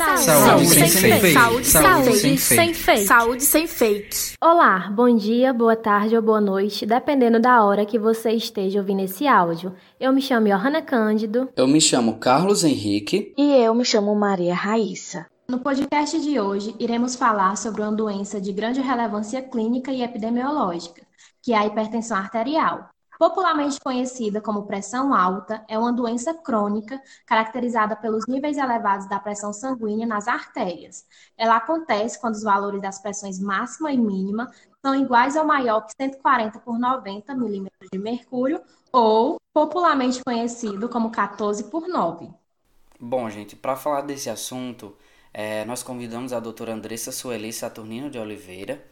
Saúde, saúde sem, sem fake. Saúde, saúde sem, sem fake. Saúde sem fake. Olá, bom dia, boa tarde ou boa noite, dependendo da hora que você esteja ouvindo esse áudio. Eu me chamo Johanna Cândido. Eu me chamo Carlos Henrique. E eu me chamo Maria Raíssa. No podcast de hoje, iremos falar sobre uma doença de grande relevância clínica e epidemiológica, que é a hipertensão arterial. Popularmente conhecida como pressão alta, é uma doença crônica caracterizada pelos níveis elevados da pressão sanguínea nas artérias. Ela acontece quando os valores das pressões máxima e mínima são iguais ou maior que 140 por 90 milímetros de mercúrio, ou popularmente conhecido como 14 por 9. Bom, gente, para falar desse assunto, é, nós convidamos a doutora Andressa Sueli Saturnino de Oliveira.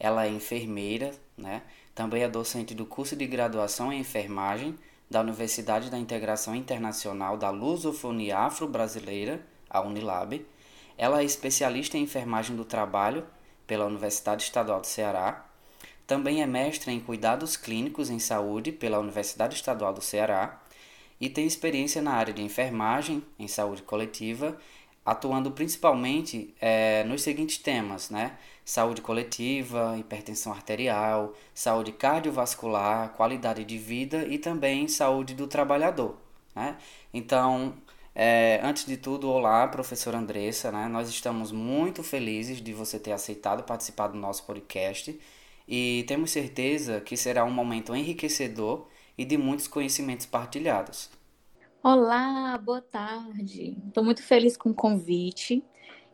Ela é enfermeira, né? Também é docente do curso de graduação em enfermagem da Universidade da Integração Internacional da Lusofonia Afro-Brasileira, a Unilab. Ela é especialista em enfermagem do trabalho pela Universidade Estadual do Ceará. Também é mestre em cuidados clínicos em saúde pela Universidade Estadual do Ceará e tem experiência na área de enfermagem em saúde coletiva, atuando principalmente é, nos seguintes temas, né? saúde coletiva, hipertensão arterial, saúde cardiovascular, qualidade de vida e também saúde do trabalhador. Né? Então, é, antes de tudo, olá, professora Andressa. Né? Nós estamos muito felizes de você ter aceitado participar do nosso podcast e temos certeza que será um momento enriquecedor e de muitos conhecimentos partilhados. Olá, boa tarde. Estou muito feliz com o convite.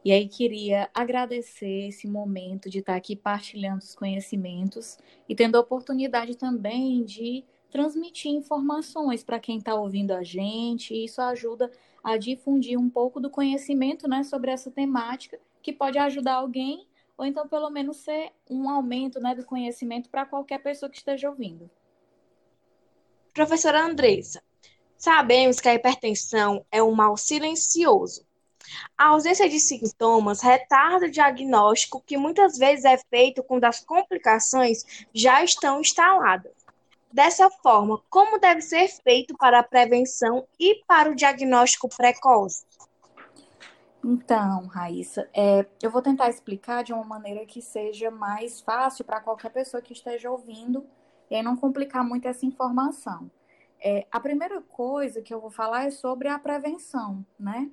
E aí queria agradecer esse momento de estar aqui partilhando os conhecimentos e tendo a oportunidade também de transmitir informações para quem está ouvindo a gente. Isso ajuda a difundir um pouco do conhecimento né, sobre essa temática, que pode ajudar alguém, ou então pelo menos ser um aumento né, do conhecimento para qualquer pessoa que esteja ouvindo. Professora Andressa, sabemos que a hipertensão é um mal silencioso a ausência de sintomas retarda o diagnóstico, que muitas vezes é feito quando as complicações já estão instaladas. Dessa forma, como deve ser feito para a prevenção e para o diagnóstico precoce? Então, Raíssa, é, eu vou tentar explicar de uma maneira que seja mais fácil para qualquer pessoa que esteja ouvindo e não complicar muito essa informação. É, a primeira coisa que eu vou falar é sobre a prevenção, né?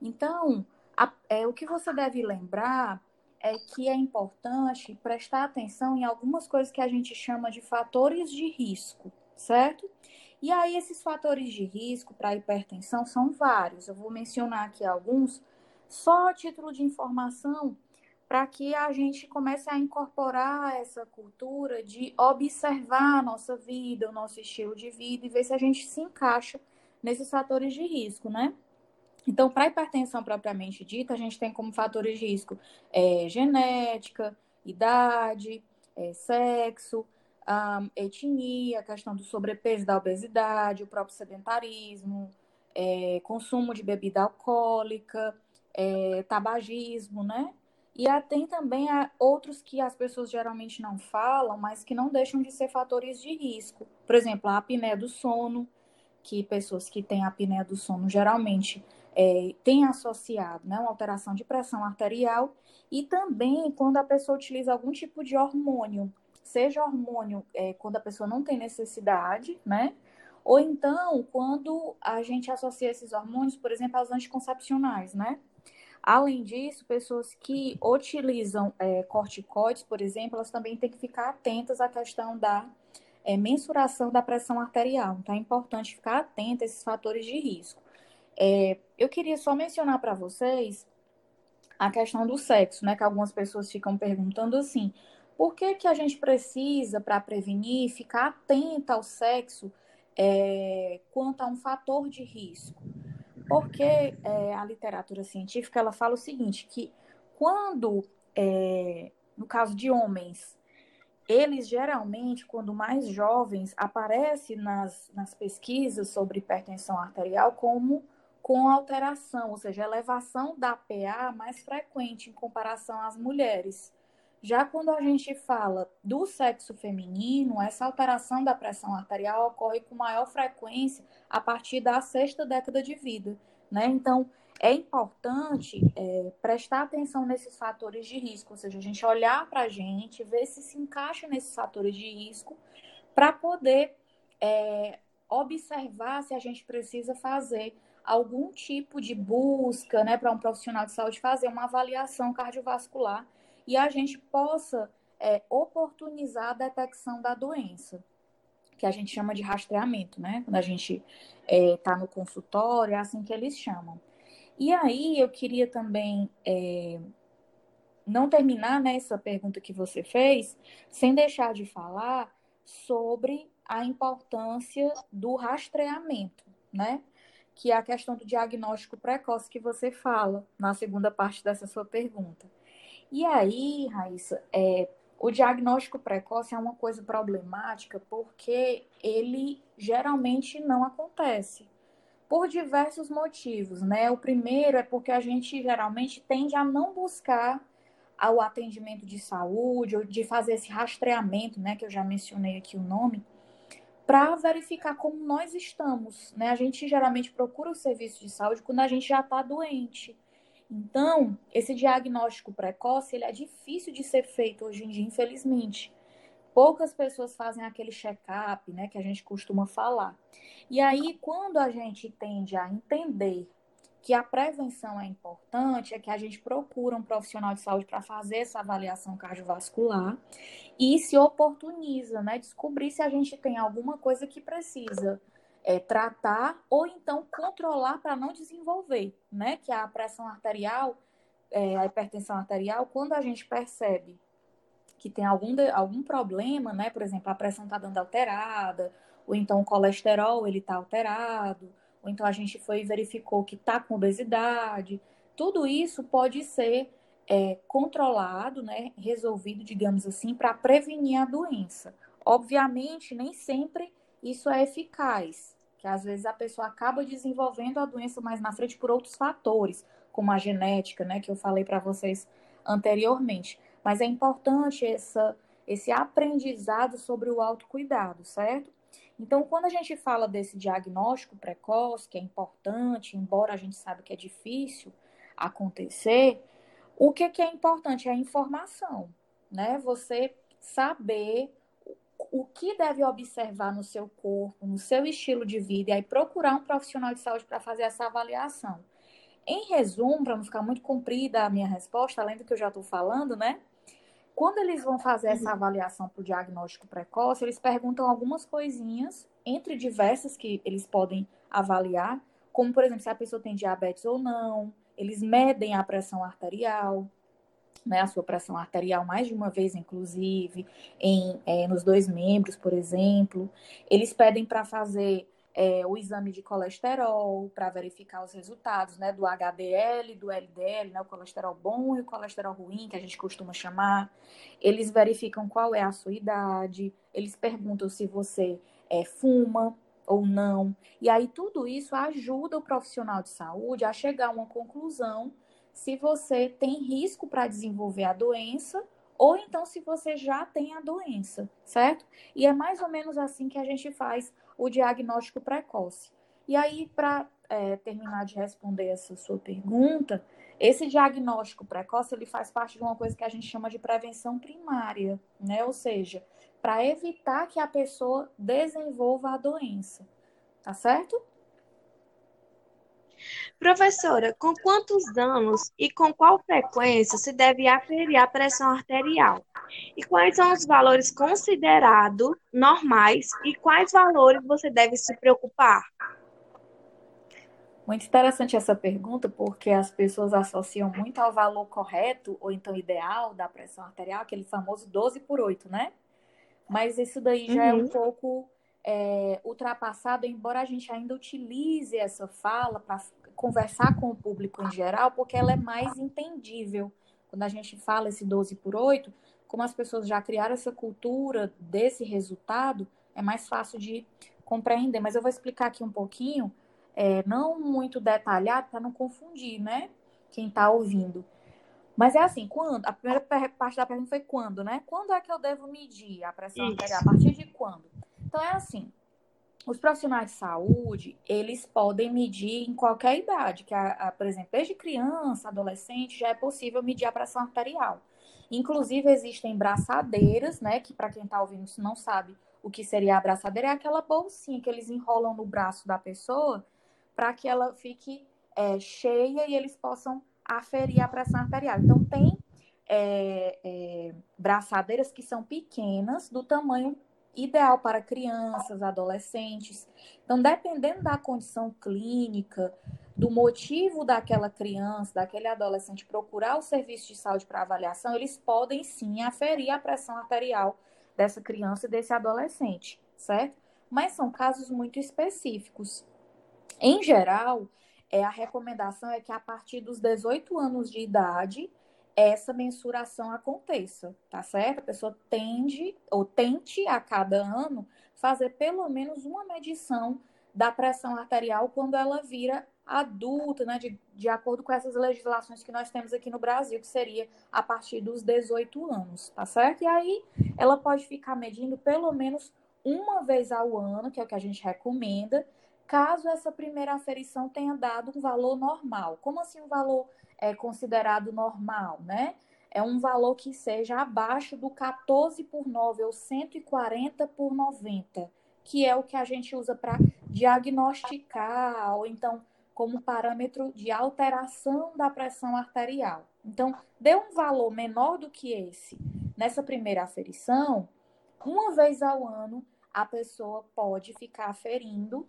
Então, a, é, o que você deve lembrar é que é importante prestar atenção em algumas coisas que a gente chama de fatores de risco, certo? E aí, esses fatores de risco para hipertensão são vários. Eu vou mencionar aqui alguns, só a título de informação, para que a gente comece a incorporar essa cultura de observar a nossa vida, o nosso estilo de vida e ver se a gente se encaixa nesses fatores de risco, né? Então, para hipertensão propriamente dita, a gente tem como fatores de risco é, genética, idade, é, sexo, um, etnia, a questão do sobrepeso, da obesidade, o próprio sedentarismo, é, consumo de bebida alcoólica, é, tabagismo, né? E tem também outros que as pessoas geralmente não falam, mas que não deixam de ser fatores de risco. Por exemplo, a apneia do sono, que pessoas que têm apneia do sono geralmente é, tem associado né, uma alteração de pressão arterial e também quando a pessoa utiliza algum tipo de hormônio, seja hormônio é, quando a pessoa não tem necessidade, né? Ou então quando a gente associa esses hormônios, por exemplo, aos anticoncepcionais, né? Além disso, pessoas que utilizam é, corticoides, por exemplo, elas também têm que ficar atentas à questão da é, mensuração da pressão arterial. Então, é importante ficar atento a esses fatores de risco. É, eu queria só mencionar para vocês a questão do sexo, né? Que algumas pessoas ficam perguntando assim: por que, que a gente precisa, para prevenir, ficar atenta ao sexo é, quanto a um fator de risco? Porque é, a literatura científica ela fala o seguinte: que quando, é, no caso de homens, eles geralmente, quando mais jovens, aparecem nas, nas pesquisas sobre hipertensão arterial como com alteração, ou seja, elevação da PA mais frequente em comparação às mulheres. Já quando a gente fala do sexo feminino, essa alteração da pressão arterial ocorre com maior frequência a partir da sexta década de vida, né? Então, é importante é, prestar atenção nesses fatores de risco, ou seja, a gente olhar para a gente, ver se se encaixa nesses fatores de risco, para poder é, observar se a gente precisa fazer algum tipo de busca, né, para um profissional de saúde fazer uma avaliação cardiovascular e a gente possa é, oportunizar a detecção da doença, que a gente chama de rastreamento, né? Quando a gente está é, no consultório, é assim que eles chamam. E aí eu queria também é, não terminar nessa né, pergunta que você fez sem deixar de falar sobre a importância do rastreamento, né? Que é a questão do diagnóstico precoce que você fala na segunda parte dessa sua pergunta. E aí, Raíssa, é, o diagnóstico precoce é uma coisa problemática porque ele geralmente não acontece por diversos motivos, né? O primeiro é porque a gente geralmente tende a não buscar o atendimento de saúde ou de fazer esse rastreamento, né, que eu já mencionei aqui o nome, para verificar como nós estamos, né? A gente geralmente procura o serviço de saúde quando a gente já está doente. Então, esse diagnóstico precoce, ele é difícil de ser feito hoje em dia, infelizmente. Poucas pessoas fazem aquele check-up, né, que a gente costuma falar. E aí, quando a gente tende a entender que a prevenção é importante, é que a gente procura um profissional de saúde para fazer essa avaliação cardiovascular e se oportuniza, né, descobrir se a gente tem alguma coisa que precisa é, tratar ou então controlar para não desenvolver, né, que é a pressão arterial, é, a hipertensão arterial, quando a gente percebe que tem algum, algum problema, né? Por exemplo, a pressão está dando alterada, ou então o colesterol ele está alterado, ou então a gente foi e verificou que está com obesidade. Tudo isso pode ser é, controlado, né? Resolvido, digamos assim, para prevenir a doença. Obviamente, nem sempre isso é eficaz, que às vezes a pessoa acaba desenvolvendo a doença mais na frente por outros fatores, como a genética, né? Que eu falei para vocês anteriormente. Mas é importante essa, esse aprendizado sobre o autocuidado, certo? Então, quando a gente fala desse diagnóstico precoce, que é importante, embora a gente saiba que é difícil acontecer, o que, que é importante é a informação, né? Você saber o que deve observar no seu corpo, no seu estilo de vida, e aí procurar um profissional de saúde para fazer essa avaliação. Em resumo, para não ficar muito comprida a minha resposta, além do que eu já estou falando, né? Quando eles vão fazer essa uhum. avaliação para o diagnóstico precoce, eles perguntam algumas coisinhas, entre diversas que eles podem avaliar, como, por exemplo, se a pessoa tem diabetes ou não, eles medem a pressão arterial, né, a sua pressão arterial mais de uma vez, inclusive, em, é, nos dois membros, por exemplo. Eles pedem para fazer é, o exame de colesterol para verificar os resultados né, do HDL, do LDL, né, o colesterol bom e o colesterol ruim, que a gente costuma chamar. Eles verificam qual é a sua idade, eles perguntam se você é, fuma ou não. E aí tudo isso ajuda o profissional de saúde a chegar a uma conclusão se você tem risco para desenvolver a doença ou então se você já tem a doença, certo? E é mais ou menos assim que a gente faz o diagnóstico precoce. E aí, para é, terminar de responder essa sua pergunta, esse diagnóstico precoce ele faz parte de uma coisa que a gente chama de prevenção primária, né? Ou seja, para evitar que a pessoa desenvolva a doença, tá certo? Professora, com quantos anos e com qual frequência se deve aferir a pressão arterial? E quais são os valores considerados normais e quais valores você deve se preocupar? Muito interessante essa pergunta, porque as pessoas associam muito ao valor correto, ou então ideal, da pressão arterial, aquele famoso 12 por 8, né? Mas isso daí já uhum. é um uhum. pouco é, ultrapassado, embora a gente ainda utilize essa fala para conversar com o público em geral, porque ela é mais entendível. Quando a gente fala esse 12 por 8, como as pessoas já criaram essa cultura desse resultado, é mais fácil de compreender. Mas eu vou explicar aqui um pouquinho, é, não muito detalhado, para não confundir, né? Quem está ouvindo. Mas é assim, quando? A primeira parte da pergunta foi quando, né? Quando é que eu devo medir a pressão arterial? A partir de quando? Então é assim, os profissionais de saúde, eles podem medir em qualquer idade, que, a, a, por exemplo, desde criança, adolescente, já é possível medir a pressão arterial. Inclusive, existem braçadeiras, né, que para quem está ouvindo isso não sabe o que seria a braçadeira, é aquela bolsinha que eles enrolam no braço da pessoa para que ela fique é, cheia e eles possam aferir a pressão arterial. Então, tem é, é, braçadeiras que são pequenas, do tamanho ideal para crianças, adolescentes. Então, dependendo da condição clínica, do motivo daquela criança, daquele adolescente procurar o serviço de saúde para avaliação, eles podem sim aferir a pressão arterial dessa criança e desse adolescente, certo? Mas são casos muito específicos. Em geral, é, a recomendação é que a partir dos 18 anos de idade, essa mensuração aconteça, tá certo? A pessoa tende ou tente a cada ano fazer pelo menos uma medição da pressão arterial quando ela vira adulta, né, de, de acordo com essas legislações que nós temos aqui no Brasil, que seria a partir dos 18 anos, tá certo? E aí ela pode ficar medindo pelo menos uma vez ao ano, que é o que a gente recomenda, caso essa primeira aferição tenha dado um valor normal. Como assim um valor é considerado normal, né? É um valor que seja abaixo do 14 por 9 ou 140 por 90, que é o que a gente usa para diagnosticar, ou então como parâmetro de alteração da pressão arterial. Então, deu um valor menor do que esse nessa primeira aferição, uma vez ao ano a pessoa pode ficar aferindo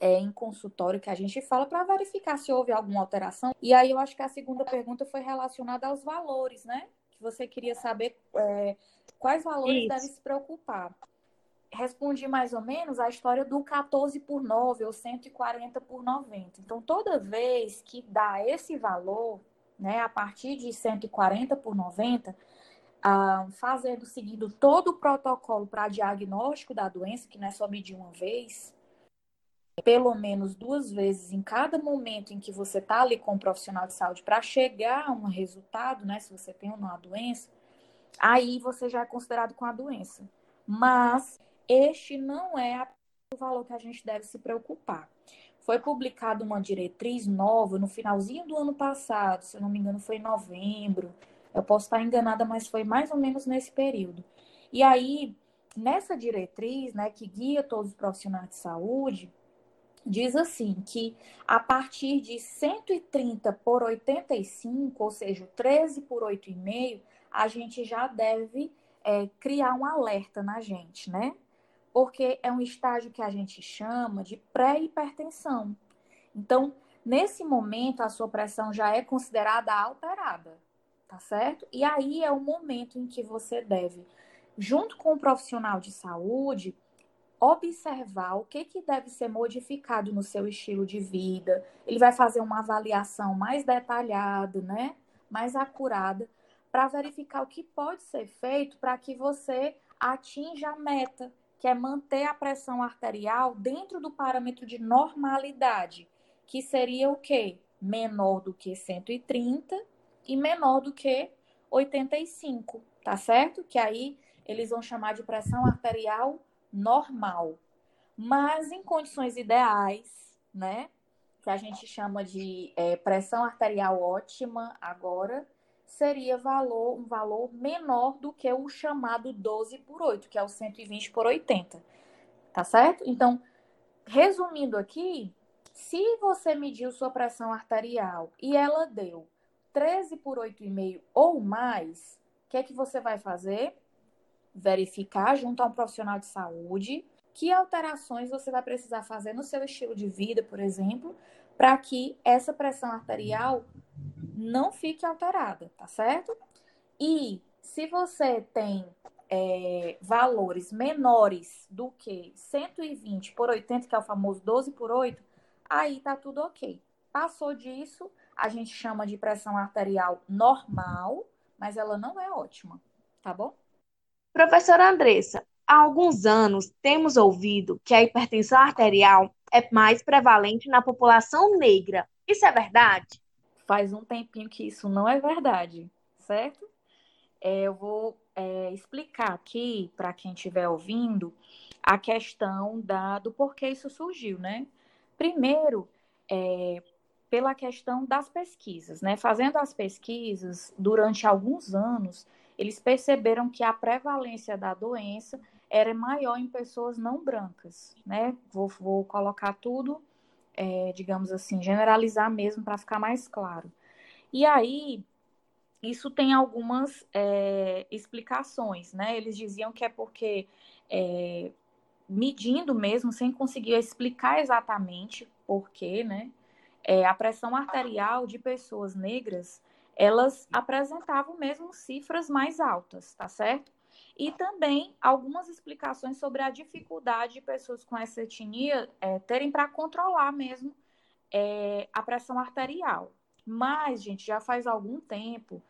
é, em consultório que a gente fala para verificar se houve alguma alteração. E aí eu acho que a segunda pergunta foi relacionada aos valores, né? Que você queria saber é, quais valores Isso. devem se preocupar. Respondi mais ou menos a história do 14 por 9 ou 140 por 90. Então, toda vez que dá esse valor, né, a partir de 140 por 90, ah, fazendo, seguindo todo o protocolo para diagnóstico da doença, que não é só medir uma vez, pelo menos duas vezes em cada momento em que você está ali com um profissional de saúde para chegar a um resultado, né? Se você tem ou não a doença, aí você já é considerado com a doença. Mas este não é o valor que a gente deve se preocupar. Foi publicada uma diretriz nova no finalzinho do ano passado, se eu não me engano, foi em novembro. Eu posso estar enganada, mas foi mais ou menos nesse período. E aí, nessa diretriz, né, que guia todos os profissionais de saúde, diz assim que a partir de 130 por 85, ou seja, 13 por 8,5, a gente já deve é, criar um alerta na gente, né? Porque é um estágio que a gente chama de pré-hipertensão. Então, nesse momento, a sua pressão já é considerada alterada, tá certo? E aí é o momento em que você deve, junto com o profissional de saúde, observar o que, que deve ser modificado no seu estilo de vida. Ele vai fazer uma avaliação mais detalhada, né? mais acurada, para verificar o que pode ser feito para que você atinja a meta, que é manter a pressão arterial dentro do parâmetro de normalidade, que seria o quê? Menor do que 130 e menor do que 85, tá certo? Que aí eles vão chamar de pressão arterial normal. Mas em condições ideais, né? Que a gente chama de é, pressão arterial ótima agora, seria valor, um valor menor do que o chamado 12 por 8, que é o 120 por 80. Tá certo? Então, resumindo aqui, se você mediu sua pressão arterial e ela deu 13 por 8,5 ou mais, o que é que você vai fazer? Verificar junto a um profissional de saúde que alterações você vai precisar fazer no seu estilo de vida, por exemplo, para que essa pressão arterial não fique alterada, tá certo? E se você tem é, valores menores do que 120 por 80, que é o famoso 12 por 8, aí tá tudo ok. Passou disso, a gente chama de pressão arterial normal, mas ela não é ótima, tá bom? Professora Andressa, há alguns anos temos ouvido que a hipertensão arterial é mais prevalente na população negra. Isso é verdade? Faz um tempinho que isso não é verdade, certo? É, eu vou é, explicar aqui, para quem estiver ouvindo, a questão da, do porquê isso surgiu, né? Primeiro, é, pela questão das pesquisas, né? Fazendo as pesquisas durante alguns anos, eles perceberam que a prevalência da doença era maior em pessoas não brancas, né? Vou, vou colocar tudo, é, digamos assim, generalizar mesmo para ficar mais claro. E aí, isso tem algumas é, explicações, né? Eles diziam que é porque é, medindo mesmo, sem conseguir explicar exatamente por quê, né? É, a pressão arterial de pessoas negras, elas apresentavam mesmo cifras mais altas, tá certo? E também algumas explicações sobre a dificuldade de pessoas com essa etnia é, terem para controlar mesmo é, a pressão arterial. Mas, gente, já faz algum tempo,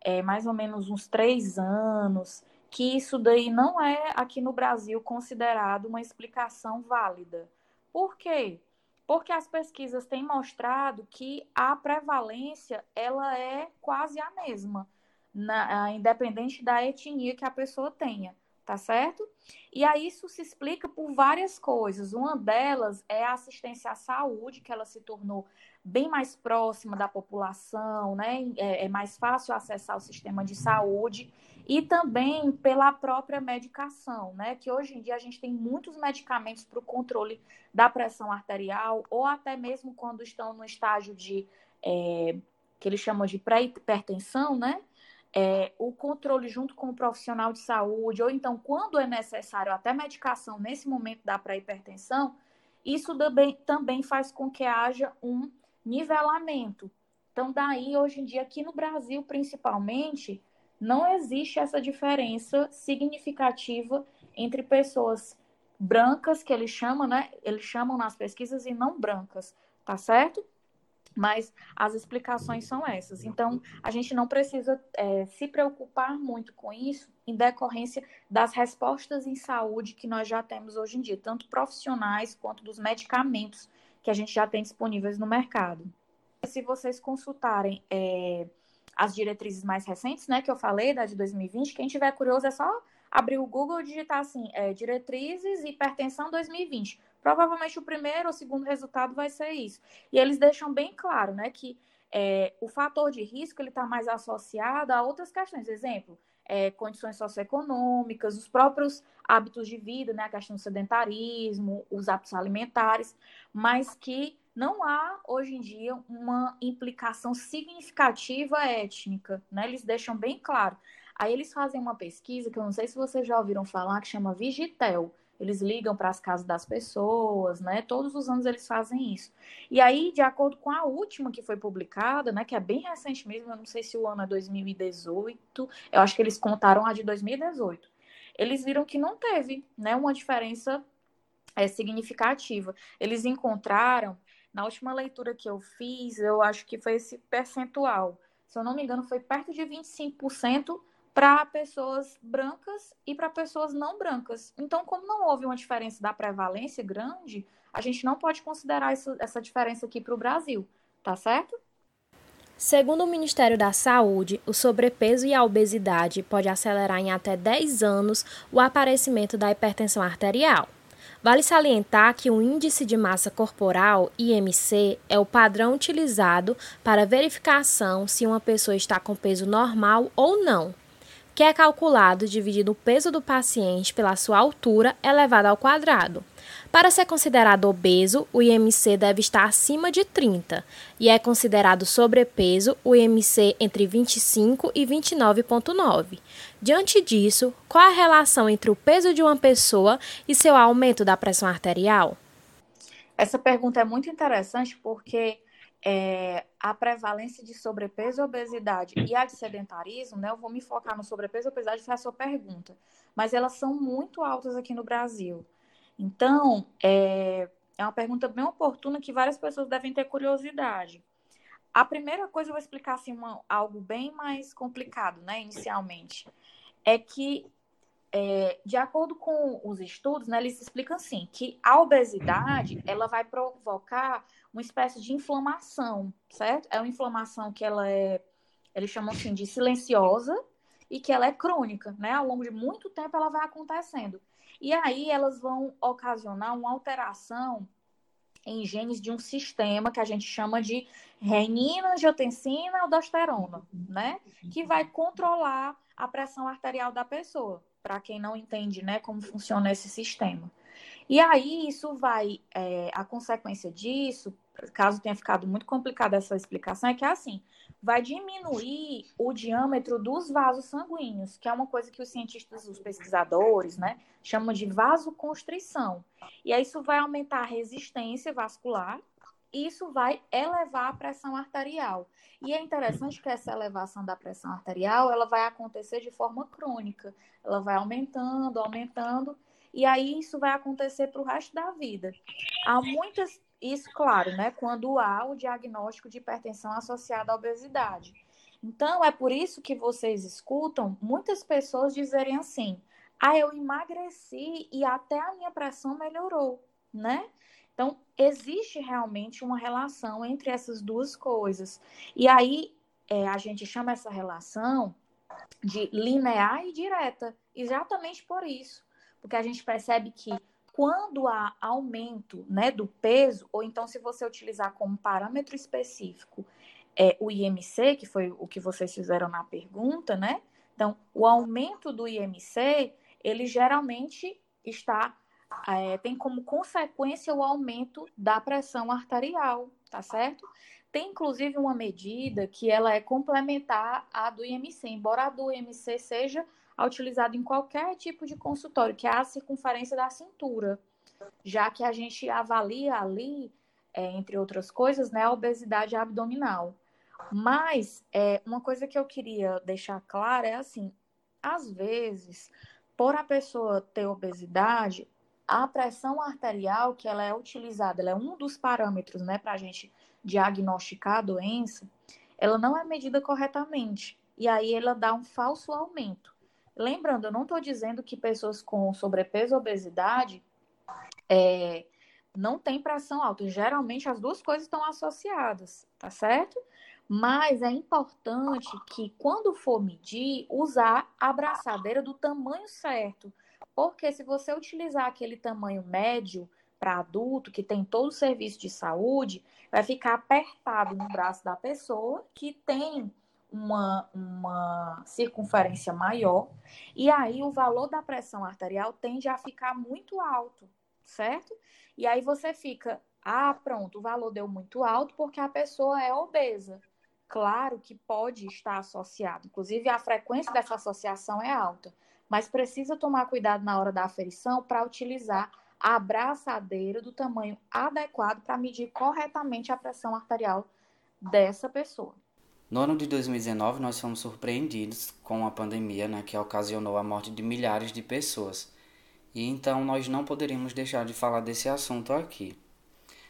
é, mais ou menos uns três anos, que isso daí não é aqui no Brasil considerado uma explicação válida. Por quê? Porque as pesquisas têm mostrado que a prevalência ela é quase a mesma, na, independente da etnia que a pessoa tenha, tá certo? E aí isso se explica por várias coisas. Uma delas é a assistência à saúde, que ela se tornou bem mais próxima da população, né? É, é mais fácil acessar o sistema de saúde e também pela própria medicação, né? Que hoje em dia a gente tem muitos medicamentos para o controle da pressão arterial, ou até mesmo quando estão no estágio de é, que eles chamam de pré-hipertensão, né? É, o controle junto com o profissional de saúde, ou então quando é necessário até medicação nesse momento da pré-hipertensão, isso também, também faz com que haja um nivelamento. Então, daí, hoje em dia, aqui no Brasil, principalmente, não existe essa diferença significativa entre pessoas brancas, que eles chamam, né? Eles chamam nas pesquisas, e não brancas, tá certo? Mas as explicações são essas. Então, a gente não precisa é, se preocupar muito com isso em decorrência das respostas em saúde que nós já temos hoje em dia, tanto profissionais quanto dos medicamentos que a gente já tem disponíveis no mercado. Se vocês consultarem é, as diretrizes mais recentes, né, que eu falei, da de 2020. Quem tiver curioso é só abrir o Google e digitar assim, é, diretrizes hipertensão 2020. Provavelmente o primeiro ou segundo resultado vai ser isso. E eles deixam bem claro, né, que é, o fator de risco ele está mais associado a outras questões. Exemplo, é, condições socioeconômicas, os próprios hábitos de vida, né, a questão do sedentarismo, os hábitos alimentares, mas que não há hoje em dia uma implicação significativa étnica, né? Eles deixam bem claro. Aí eles fazem uma pesquisa que eu não sei se vocês já ouviram falar, que chama Vigitel. Eles ligam para as casas das pessoas, né? Todos os anos eles fazem isso. E aí, de acordo com a última que foi publicada, né, que é bem recente mesmo, eu não sei se o ano é 2018, eu acho que eles contaram a de 2018. Eles viram que não teve, né, uma diferença é, significativa. Eles encontraram na última leitura que eu fiz, eu acho que foi esse percentual. Se eu não me engano, foi perto de 25% para pessoas brancas e para pessoas não brancas. Então, como não houve uma diferença da prevalência grande, a gente não pode considerar isso, essa diferença aqui para o Brasil, tá certo? Segundo o Ministério da Saúde, o sobrepeso e a obesidade pode acelerar em até 10 anos o aparecimento da hipertensão arterial. Vale salientar que o Índice de Massa Corporal, IMC, é o padrão utilizado para verificação se uma pessoa está com peso normal ou não, que é calculado dividindo o peso do paciente pela sua altura elevada ao quadrado. Para ser considerado obeso, o IMC deve estar acima de 30 e é considerado sobrepeso o IMC entre 25 e 29,9. Diante disso, qual a relação entre o peso de uma pessoa e seu aumento da pressão arterial? Essa pergunta é muito interessante porque é, a prevalência de sobrepeso, obesidade e a de sedentarismo, né? Eu vou me focar no sobrepeso obesidade, foi a sua pergunta. Mas elas são muito altas aqui no Brasil. Então, é, é uma pergunta bem oportuna que várias pessoas devem ter curiosidade. A primeira coisa, eu vou explicar assim, uma, algo bem mais complicado, né, inicialmente, é que, é, de acordo com os estudos, né, eles explicam assim, que a obesidade, ela vai provocar uma espécie de inflamação, certo? É uma inflamação que ela é, eles chamam assim de silenciosa, e que ela é crônica, né? Ao longo de muito tempo ela vai acontecendo. E aí elas vão ocasionar uma alteração em genes de um sistema que a gente chama de renina, angiotensina, aldosterona, né? Que vai controlar a pressão arterial da pessoa, para quem não entende, né, como funciona esse sistema. E aí isso vai, é, a consequência disso, caso tenha ficado muito complicada essa explicação, é que é assim, vai diminuir o diâmetro dos vasos sanguíneos, que é uma coisa que os cientistas, os pesquisadores, né, chamam de vasoconstrição. E aí isso vai aumentar a resistência vascular, e isso vai elevar a pressão arterial. E é interessante que essa elevação da pressão arterial, ela vai acontecer de forma crônica. Ela vai aumentando, aumentando, e aí isso vai acontecer para o resto da vida. Há muitas isso, claro, né, quando há o diagnóstico de hipertensão associada à obesidade. Então, é por isso que vocês escutam muitas pessoas dizerem assim: ah, eu emagreci e até a minha pressão melhorou, né? Então, existe realmente uma relação entre essas duas coisas. E aí, é, a gente chama essa relação de linear e direta, exatamente por isso. Porque a gente percebe que quando há aumento né, do peso, ou então se você utilizar como parâmetro específico é, o IMC, que foi o que vocês fizeram na pergunta, né? Então, o aumento do IMC, ele geralmente está é, tem como consequência o aumento da pressão arterial, tá certo? Tem inclusive uma medida que ela é complementar à do IMC, embora a do IMC seja utilizado em qualquer tipo de consultório, que é a circunferência da cintura, já que a gente avalia ali, é, entre outras coisas, né, a obesidade abdominal. Mas é, uma coisa que eu queria deixar clara é assim: às vezes, por a pessoa ter obesidade, a pressão arterial que ela é utilizada, ela é um dos parâmetros, né, para a gente diagnosticar a doença, ela não é medida corretamente. E aí ela dá um falso aumento. Lembrando, eu não estou dizendo que pessoas com sobrepeso ou obesidade é, não têm pressão alta. Geralmente as duas coisas estão associadas, tá certo? Mas é importante que, quando for medir, usar a abraçadeira do tamanho certo. Porque se você utilizar aquele tamanho médio para adulto, que tem todo o serviço de saúde, vai ficar apertado no braço da pessoa que tem uma, uma circunferência maior, e aí o valor da pressão arterial tende a ficar muito alto, certo? E aí você fica, ah, pronto, o valor deu muito alto porque a pessoa é obesa. Claro que pode estar associado, inclusive a frequência dessa associação é alta, mas precisa tomar cuidado na hora da aferição para utilizar a abraçadeira do tamanho adequado para medir corretamente a pressão arterial dessa pessoa. No ano de 2019, nós fomos surpreendidos com a pandemia, né, que ocasionou a morte de milhares de pessoas. E então nós não poderíamos deixar de falar desse assunto aqui.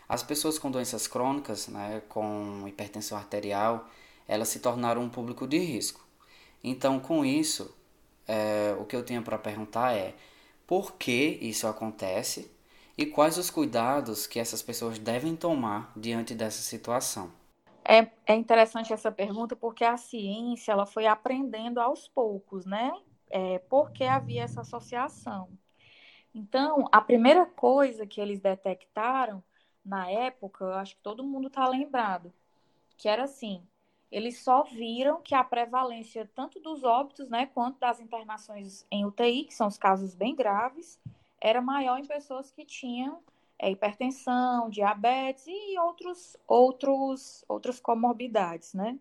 As pessoas com doenças crônicas, né, com hipertensão arterial, elas se tornaram um público de risco. Então, com isso, é, o que eu tenho para perguntar é por que isso acontece e quais os cuidados que essas pessoas devem tomar diante dessa situação. É, é interessante essa pergunta porque a ciência ela foi aprendendo aos poucos, né? É, porque havia essa associação. Então, a primeira coisa que eles detectaram na época, eu acho que todo mundo está lembrado, que era assim, eles só viram que a prevalência tanto dos óbitos, né, quanto das internações em UTI, que são os casos bem graves, era maior em pessoas que tinham é, hipertensão, diabetes e outros, outros, outras comorbidades, né?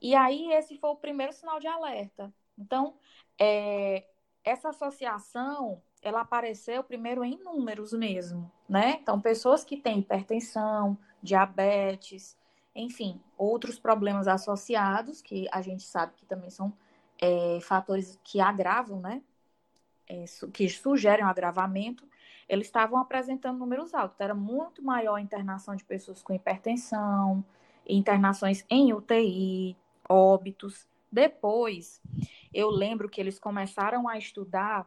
E aí esse foi o primeiro sinal de alerta. Então, é, essa associação, ela apareceu primeiro em números mesmo, né? Então, pessoas que têm hipertensão, diabetes, enfim, outros problemas associados, que a gente sabe que também são é, fatores que agravam, né? É, que sugerem agravamento, eles estavam apresentando números altos. Era muito maior a internação de pessoas com hipertensão, internações em UTI, óbitos. Depois, eu lembro que eles começaram a estudar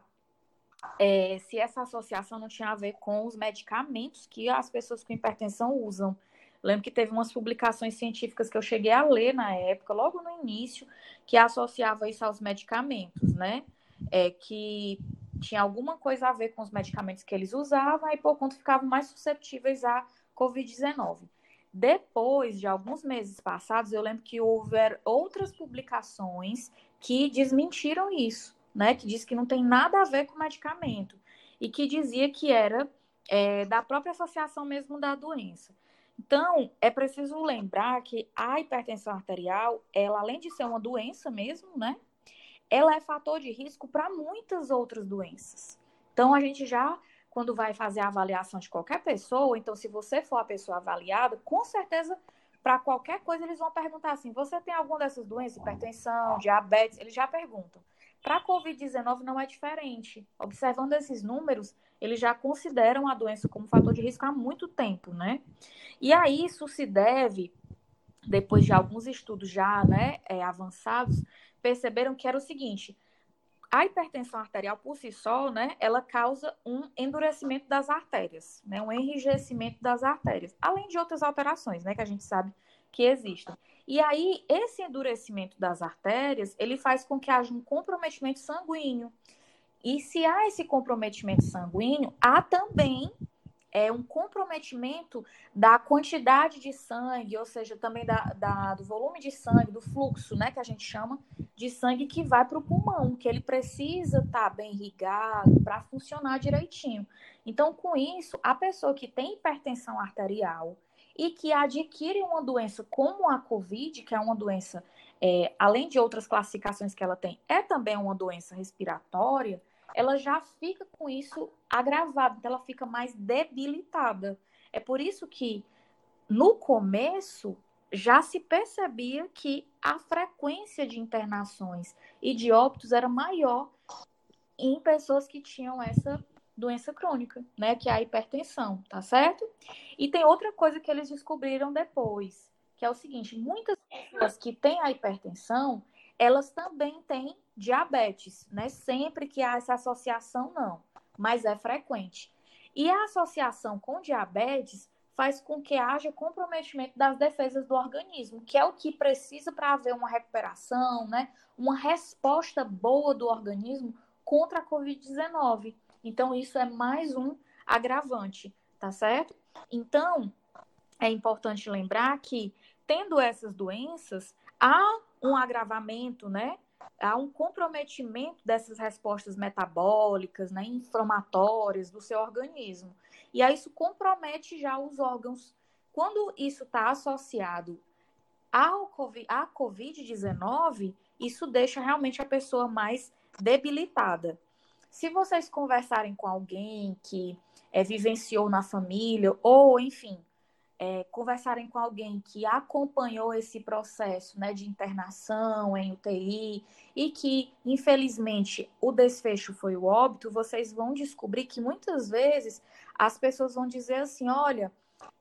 é, se essa associação não tinha a ver com os medicamentos que as pessoas com hipertensão usam. Lembro que teve umas publicações científicas que eu cheguei a ler na época, logo no início, que associava isso aos medicamentos, né? É que tinha alguma coisa a ver com os medicamentos que eles usavam e por conta ficavam mais susceptíveis à Covid-19. Depois de alguns meses passados, eu lembro que houver outras publicações que desmentiram isso, né? Que diz que não tem nada a ver com medicamento e que dizia que era é, da própria associação mesmo da doença. Então, é preciso lembrar que a hipertensão arterial, ela além de ser uma doença mesmo, né? Ela é fator de risco para muitas outras doenças. Então, a gente já quando vai fazer a avaliação de qualquer pessoa, então se você for a pessoa avaliada, com certeza para qualquer coisa eles vão perguntar assim: você tem alguma dessas doenças, hipertensão, diabetes? Eles já perguntam. Para a COVID-19 não é diferente. Observando esses números, eles já consideram a doença como fator de risco há muito tempo, né? E aí isso se deve, depois de alguns estudos já né, é, avançados, perceberam que era o seguinte: a hipertensão arterial por si só, né, ela causa um endurecimento das artérias, né, um enrijecimento das artérias, além de outras alterações, né, que a gente sabe que existem. E aí, esse endurecimento das artérias, ele faz com que haja um comprometimento sanguíneo. E se há esse comprometimento sanguíneo, há também é um comprometimento da quantidade de sangue, ou seja, também da, da, do volume de sangue, do fluxo, né, que a gente chama de sangue que vai para o pulmão, que ele precisa estar tá bem irrigado para funcionar direitinho. Então, com isso, a pessoa que tem hipertensão arterial e que adquire uma doença como a COVID, que é uma doença, é, além de outras classificações que ela tem, é também uma doença respiratória, ela já fica com isso agravado, então ela fica mais debilitada. É por isso que no começo já se percebia que a frequência de internações e de óbitos era maior em pessoas que tinham essa doença crônica, né, que é a hipertensão, tá certo? E tem outra coisa que eles descobriram depois, que é o seguinte, muitas pessoas que têm a hipertensão, elas também têm diabetes, né? Sempre que há essa associação, não, mas é frequente. E a associação com diabetes faz com que haja comprometimento das defesas do organismo, que é o que precisa para haver uma recuperação, né? Uma resposta boa do organismo contra a Covid-19. Então, isso é mais um agravante, tá certo? Então, é importante lembrar que, tendo essas doenças, há um agravamento, né? Há um comprometimento dessas respostas metabólicas, né, inflamatórias do seu organismo. E aí isso compromete já os órgãos. Quando isso está associado ao COVID, à Covid-19, isso deixa realmente a pessoa mais debilitada. Se vocês conversarem com alguém que é, vivenciou na família, ou enfim, é, conversarem com alguém que acompanhou esse processo né, de internação em UTI e que, infelizmente, o desfecho foi o óbito, vocês vão descobrir que muitas vezes as pessoas vão dizer assim: olha,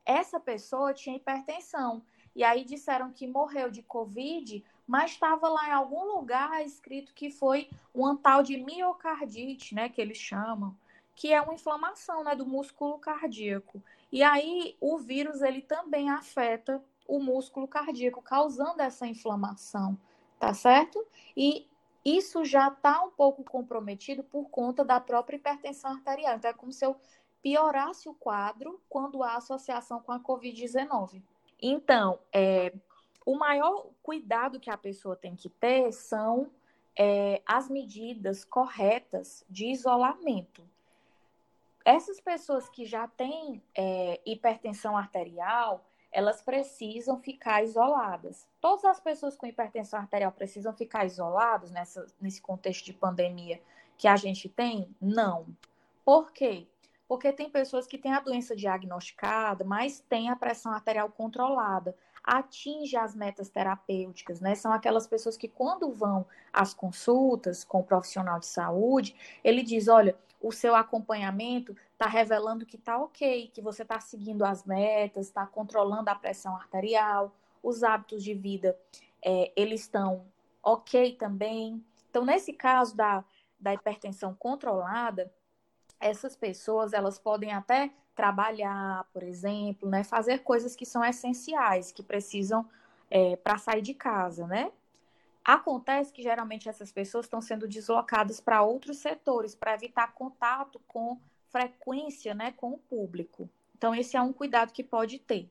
essa pessoa tinha hipertensão. E aí disseram que morreu de Covid, mas estava lá em algum lugar escrito que foi um tal de miocardite, né, que eles chamam, que é uma inflamação né, do músculo cardíaco. E aí o vírus ele também afeta o músculo cardíaco, causando essa inflamação, tá certo? E isso já está um pouco comprometido por conta da própria hipertensão arterial. Então é como se eu piorasse o quadro quando há associação com a Covid-19. Então, é, o maior cuidado que a pessoa tem que ter são é, as medidas corretas de isolamento essas pessoas que já têm é, hipertensão arterial, elas precisam ficar isoladas. Todas as pessoas com hipertensão arterial precisam ficar isoladas nessa, nesse contexto de pandemia que a gente tem? Não. Por quê? Porque tem pessoas que têm a doença diagnosticada, mas têm a pressão arterial controlada atinge as metas terapêuticas, né? São aquelas pessoas que quando vão às consultas com o profissional de saúde, ele diz, olha, o seu acompanhamento está revelando que está ok, que você está seguindo as metas, está controlando a pressão arterial, os hábitos de vida, é, eles estão ok também. Então, nesse caso da, da hipertensão controlada, essas pessoas elas podem até trabalhar, por exemplo, né? Fazer coisas que são essenciais, que precisam é, para sair de casa, né? Acontece que geralmente essas pessoas estão sendo deslocadas para outros setores para evitar contato com frequência, né, com o público. Então esse é um cuidado que pode ter.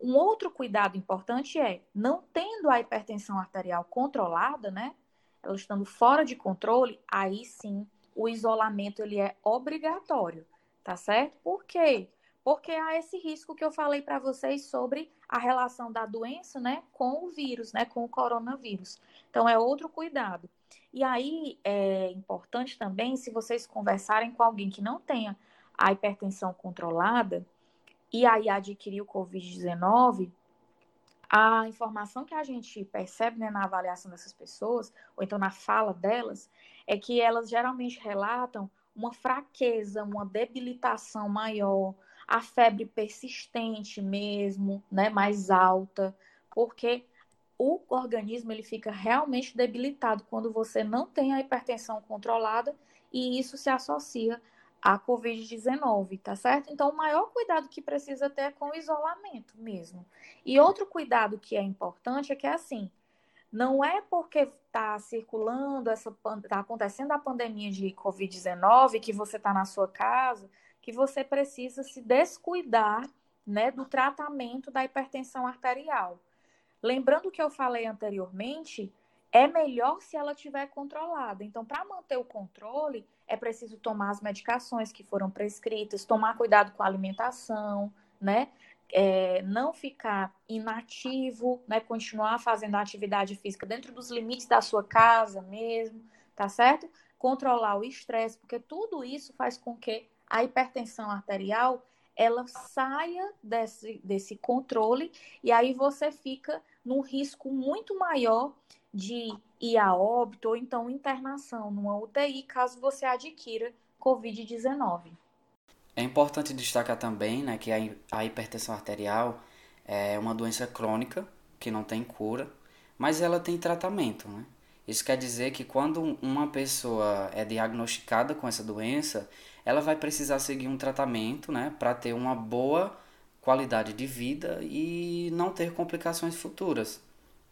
Um outro cuidado importante é, não tendo a hipertensão arterial controlada, né, ela estando fora de controle, aí sim o isolamento ele é obrigatório, tá certo? Por quê? Porque há esse risco que eu falei para vocês sobre a relação da doença, né, com o vírus, né, com o coronavírus. Então é outro cuidado. E aí é importante também, se vocês conversarem com alguém que não tenha a hipertensão controlada e aí adquiriu o COVID-19, a informação que a gente percebe né, na avaliação dessas pessoas, ou então na fala delas, é que elas geralmente relatam uma fraqueza, uma debilitação maior, a febre persistente mesmo, né, mais alta, porque o organismo ele fica realmente debilitado quando você não tem a hipertensão controlada e isso se associa à COVID-19, tá certo? Então, o maior cuidado que precisa ter é com o isolamento mesmo. E outro cuidado que é importante é que é assim, não é porque está circulando, essa está acontecendo a pandemia de Covid-19 que você está na sua casa que você precisa se descuidar né, do tratamento da hipertensão arterial. Lembrando que eu falei anteriormente, é melhor se ela estiver controlada. Então, para manter o controle, é preciso tomar as medicações que foram prescritas, tomar cuidado com a alimentação, né? É, não ficar inativo, né? Continuar fazendo atividade física dentro dos limites da sua casa mesmo, tá certo? Controlar o estresse, porque tudo isso faz com que a hipertensão arterial ela saia desse, desse controle e aí você fica num risco muito maior de ir a óbito ou então internação numa UTI caso você adquira Covid-19. É importante destacar também né, que a hipertensão arterial é uma doença crônica que não tem cura, mas ela tem tratamento. Né? Isso quer dizer que quando uma pessoa é diagnosticada com essa doença, ela vai precisar seguir um tratamento, né, para ter uma boa qualidade de vida e não ter complicações futuras,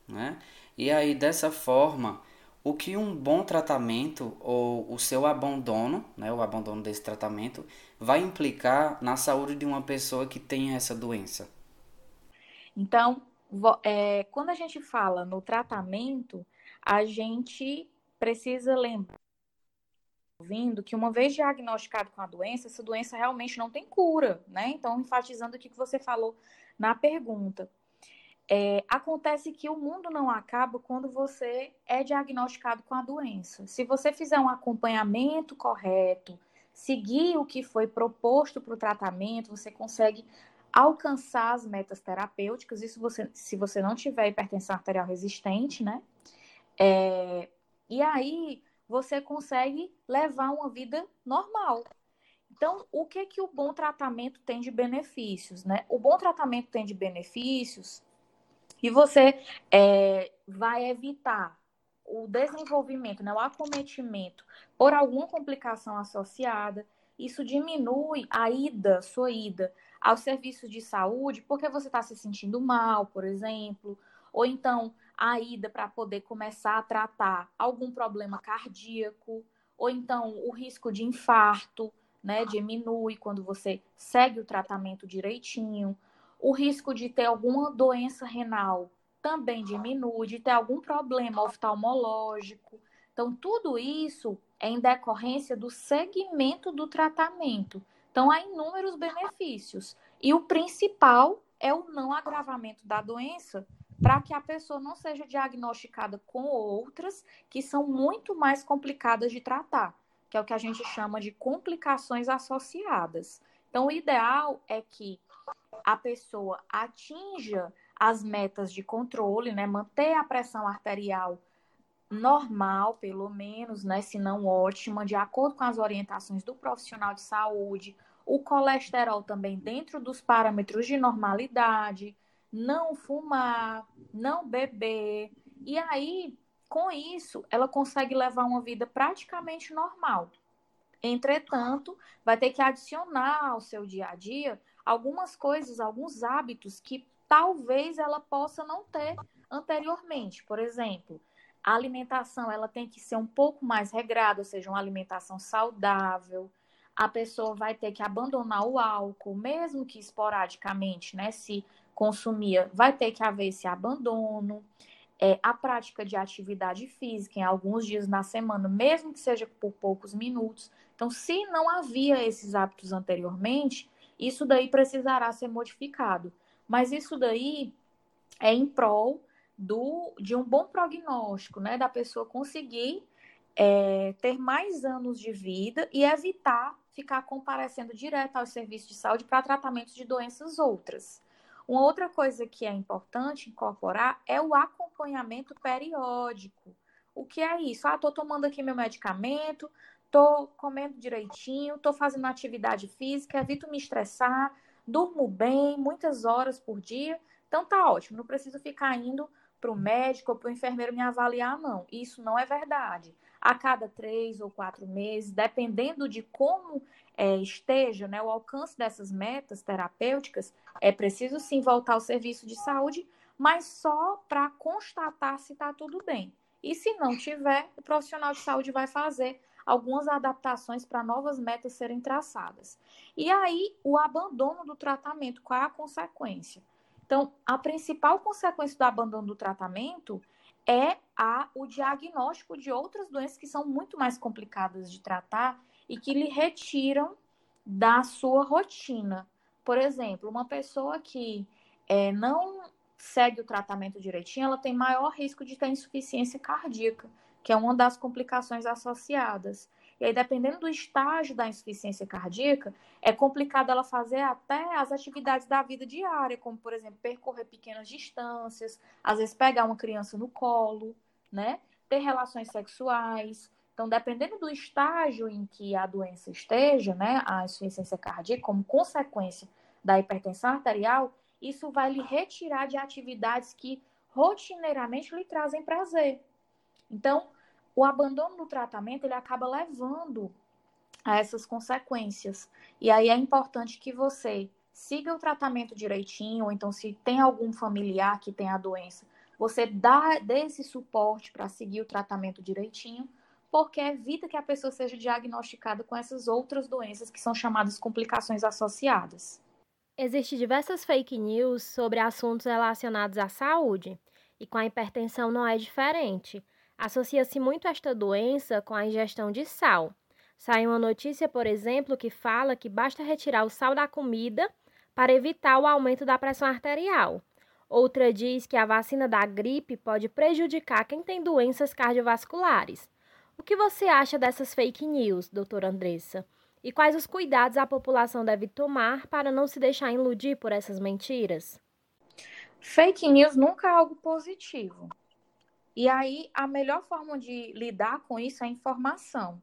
né? E aí dessa forma, o que um bom tratamento ou o seu abandono, né, o abandono desse tratamento, vai implicar na saúde de uma pessoa que tem essa doença? Então, é, quando a gente fala no tratamento, a gente precisa lembrar ouvindo que uma vez diagnosticado com a doença, essa doença realmente não tem cura, né? Então, enfatizando o que você falou na pergunta. É, acontece que o mundo não acaba quando você é diagnosticado com a doença. Se você fizer um acompanhamento correto, seguir o que foi proposto para o tratamento, você consegue alcançar as metas terapêuticas. Isso você, se você não tiver hipertensão arterial resistente, né? É, e aí você consegue levar uma vida normal. Então, o que que o bom tratamento tem de benefícios, né? O bom tratamento tem de benefícios e você é, vai evitar o desenvolvimento, né, o acometimento por alguma complicação associada. Isso diminui a ida, sua ida aos serviços de saúde, porque você está se sentindo mal, por exemplo, ou então a ida para poder começar a tratar algum problema cardíaco, ou então o risco de infarto, né, diminui quando você segue o tratamento direitinho. O risco de ter alguma doença renal também diminui, de ter algum problema oftalmológico. Então, tudo isso é em decorrência do segmento do tratamento. Então, há inúmeros benefícios. E o principal é o não agravamento da doença para que a pessoa não seja diagnosticada com outras que são muito mais complicadas de tratar, que é o que a gente chama de complicações associadas. Então, o ideal é que a pessoa atinja as metas de controle, né, manter a pressão arterial normal, pelo menos, né, se não ótima, de acordo com as orientações do profissional de saúde, o colesterol também dentro dos parâmetros de normalidade, não fumar, não beber. E aí, com isso, ela consegue levar uma vida praticamente normal. Entretanto, vai ter que adicionar ao seu dia a dia algumas coisas, alguns hábitos que talvez ela possa não ter anteriormente. Por exemplo, a alimentação ela tem que ser um pouco mais regrada, ou seja, uma alimentação saudável. A pessoa vai ter que abandonar o álcool, mesmo que esporadicamente, né? Se consumia, vai ter que haver esse abandono. É, a prática de atividade física em alguns dias na semana, mesmo que seja por poucos minutos. Então, se não havia esses hábitos anteriormente, isso daí precisará ser modificado. Mas isso daí é em prol do, de um bom prognóstico, né? Da pessoa conseguir é, ter mais anos de vida e evitar ficar comparecendo direto aos serviços de saúde para tratamento de doenças outras. Uma outra coisa que é importante incorporar é o acompanhamento periódico. O que é isso? Ah, estou tomando aqui meu medicamento, estou comendo direitinho, estou fazendo atividade física, evito me estressar, durmo bem, muitas horas por dia. Então tá ótimo, não preciso ficar indo para o médico ou para o enfermeiro me avaliar, não. Isso não é verdade. A cada três ou quatro meses, dependendo de como é, esteja né, o alcance dessas metas terapêuticas, é preciso sim voltar ao serviço de saúde, mas só para constatar se está tudo bem. E se não tiver, o profissional de saúde vai fazer algumas adaptações para novas metas serem traçadas. E aí, o abandono do tratamento, qual é a consequência? Então, a principal consequência do abandono do tratamento é a, o diagnóstico de outras doenças que são muito mais complicadas de tratar e que lhe retiram da sua rotina. Por exemplo, uma pessoa que é, não segue o tratamento direitinho, ela tem maior risco de ter insuficiência cardíaca, que é uma das complicações associadas. E aí, dependendo do estágio da insuficiência cardíaca, é complicado ela fazer até as atividades da vida diária, como, por exemplo, percorrer pequenas distâncias, às vezes pegar uma criança no colo, né? Ter relações sexuais. Então, dependendo do estágio em que a doença esteja, né, a insuficiência cardíaca, como consequência da hipertensão arterial, isso vai lhe retirar de atividades que rotineiramente lhe trazem prazer. Então, o abandono do tratamento ele acaba levando a essas consequências. E aí é importante que você siga o tratamento direitinho, ou então se tem algum familiar que tem a doença, você dá dê esse suporte para seguir o tratamento direitinho, porque evita que a pessoa seja diagnosticada com essas outras doenças que são chamadas complicações associadas. Existem diversas fake news sobre assuntos relacionados à saúde, e com a hipertensão não é diferente. Associa-se muito esta doença com a ingestão de sal. Sai uma notícia, por exemplo, que fala que basta retirar o sal da comida para evitar o aumento da pressão arterial. Outra diz que a vacina da gripe pode prejudicar quem tem doenças cardiovasculares. O que você acha dessas fake news, doutora Andressa? E quais os cuidados a população deve tomar para não se deixar iludir por essas mentiras? Fake news nunca é algo positivo. E aí, a melhor forma de lidar com isso é informação.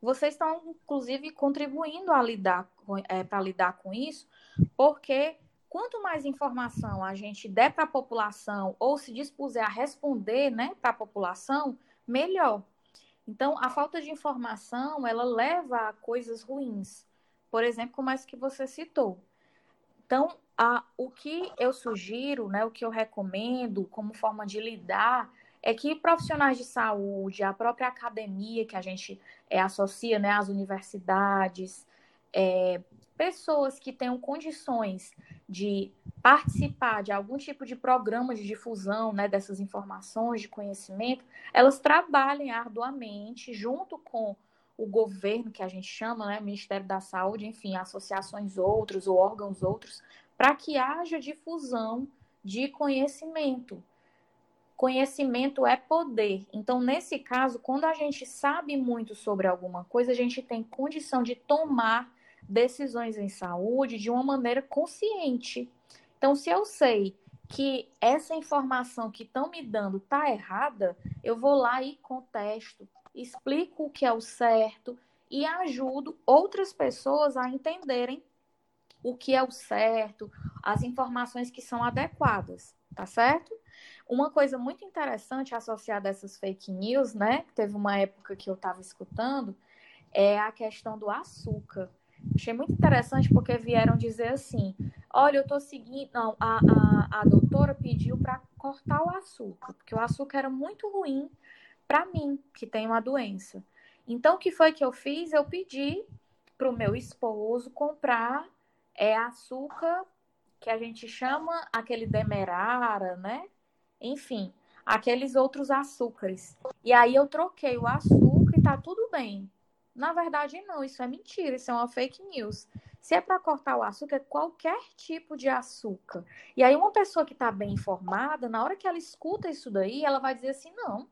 Vocês estão, inclusive, contribuindo lidar é, para lidar com isso, porque quanto mais informação a gente der para a população ou se dispuser a responder né, para a população, melhor. Então, a falta de informação, ela leva a coisas ruins. Por exemplo, como essa que você citou. Então, a, o que eu sugiro, né, o que eu recomendo como forma de lidar é que profissionais de saúde, a própria academia que a gente é, associa né, às universidades, é, pessoas que tenham condições de participar de algum tipo de programa de difusão né, dessas informações, de conhecimento, elas trabalhem arduamente junto com o governo, que a gente chama, né, Ministério da Saúde, enfim, associações outros ou órgãos outros, para que haja difusão de conhecimento Conhecimento é poder. Então, nesse caso, quando a gente sabe muito sobre alguma coisa, a gente tem condição de tomar decisões em saúde de uma maneira consciente. Então, se eu sei que essa informação que estão me dando está errada, eu vou lá e contesto, explico o que é o certo e ajudo outras pessoas a entenderem o que é o certo, as informações que são adequadas, tá certo? Uma coisa muito interessante associada a essas fake news, né? Teve uma época que eu estava escutando, é a questão do açúcar. Achei muito interessante porque vieram dizer assim: olha, eu estou seguindo. Não, a, a, a doutora pediu para cortar o açúcar, porque o açúcar era muito ruim para mim, que tenho uma doença. Então, o que foi que eu fiz? Eu pedi para o meu esposo comprar é, açúcar que a gente chama aquele demerara, né? Enfim, aqueles outros açúcares. E aí eu troquei o açúcar e tá tudo bem. Na verdade, não, isso é mentira, isso é uma fake news. Se é para cortar o açúcar, é qualquer tipo de açúcar. E aí, uma pessoa que está bem informada, na hora que ela escuta isso daí, ela vai dizer assim: não,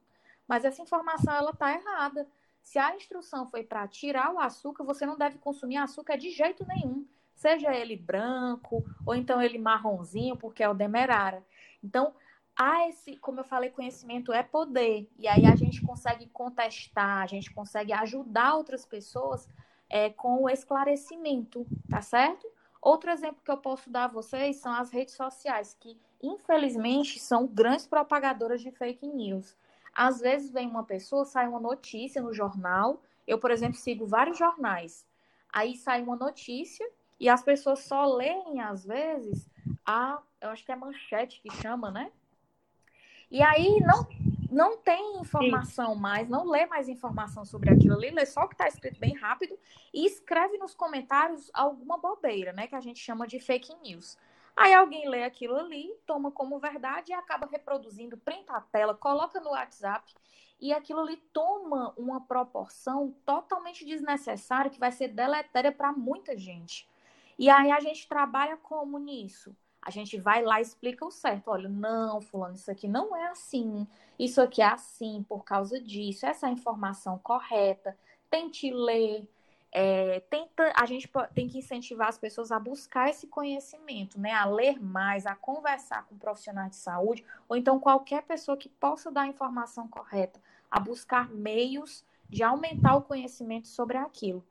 mas essa informação ela está errada. Se a instrução foi para tirar o açúcar, você não deve consumir açúcar de jeito nenhum. Seja ele branco ou então ele marronzinho, porque é o demerara. Então, há esse, como eu falei, conhecimento é poder. E aí a gente consegue contestar, a gente consegue ajudar outras pessoas é, com o esclarecimento, tá certo? Outro exemplo que eu posso dar a vocês são as redes sociais, que infelizmente são grandes propagadoras de fake news. Às vezes vem uma pessoa, sai uma notícia no jornal. Eu, por exemplo, sigo vários jornais. Aí sai uma notícia e as pessoas só leem, às vezes, a. Eu acho que é manchete que chama, né? E aí não, não tem informação Sim. mais, não lê mais informação sobre aquilo ali, lê só o que está escrito bem rápido e escreve nos comentários alguma bobeira, né? Que a gente chama de fake news. Aí alguém lê aquilo ali, toma como verdade e acaba reproduzindo, printa a tela, coloca no WhatsApp e aquilo ali toma uma proporção totalmente desnecessária que vai ser deletéria para muita gente. E aí a gente trabalha como nisso? A gente vai lá e explica o certo. Olha, não, fulano, isso aqui não é assim. Isso aqui é assim por causa disso. Essa é a informação correta. Tente ler. É, tenta, a gente tem que incentivar as pessoas a buscar esse conhecimento, né? A ler mais, a conversar com profissionais de saúde, ou então qualquer pessoa que possa dar a informação correta, a buscar meios de aumentar o conhecimento sobre aquilo.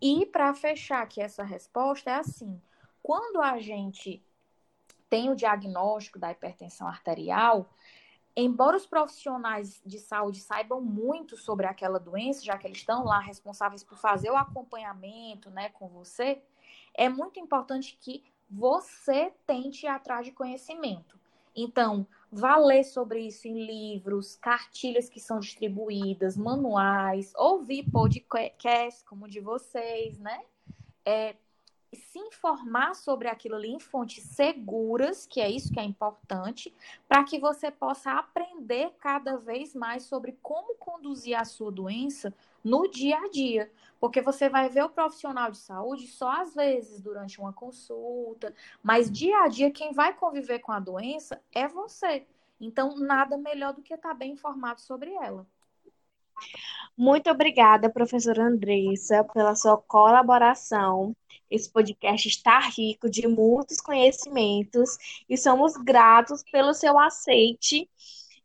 E para fechar aqui essa resposta, é assim: quando a gente tem o diagnóstico da hipertensão arterial, embora os profissionais de saúde saibam muito sobre aquela doença, já que eles estão lá responsáveis por fazer o acompanhamento né, com você, é muito importante que você tente ir atrás de conhecimento. Então, vá ler sobre isso em livros, cartilhas que são distribuídas, manuais, ouvir podcasts como o de vocês, né? É, se informar sobre aquilo ali em fontes seguras, que é isso que é importante, para que você possa aprender cada vez mais sobre como conduzir a sua doença no dia a dia. Porque você vai ver o profissional de saúde só às vezes durante uma consulta, mas dia a dia quem vai conviver com a doença é você. Então, nada melhor do que estar bem informado sobre ela. Muito obrigada, professora Andressa, pela sua colaboração. Esse podcast está rico de muitos conhecimentos e somos gratos pelo seu aceite.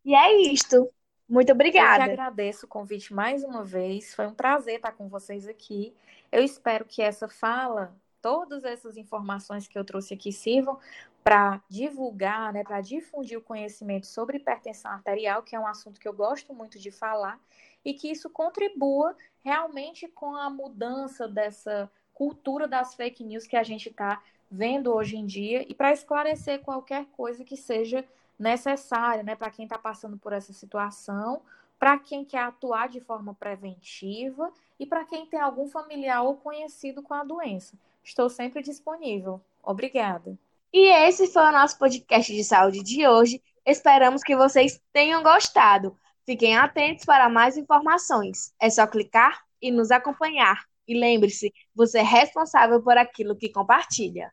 E é isto. Muito obrigada. Eu que agradeço o convite mais uma vez. Foi um prazer estar com vocês aqui. Eu espero que essa fala, todas essas informações que eu trouxe aqui sirvam para divulgar, né, para difundir o conhecimento sobre hipertensão arterial, que é um assunto que eu gosto muito de falar e que isso contribua realmente com a mudança dessa cultura das fake news que a gente está vendo hoje em dia e para esclarecer qualquer coisa que seja necessária, né, para quem está passando por essa situação, para quem quer atuar de forma preventiva e para quem tem algum familiar ou conhecido com a doença. Estou sempre disponível. Obrigada. E esse foi o nosso podcast de saúde de hoje. Esperamos que vocês tenham gostado. Fiquem atentos para mais informações. É só clicar e nos acompanhar. E lembre-se, você é responsável por aquilo que compartilha.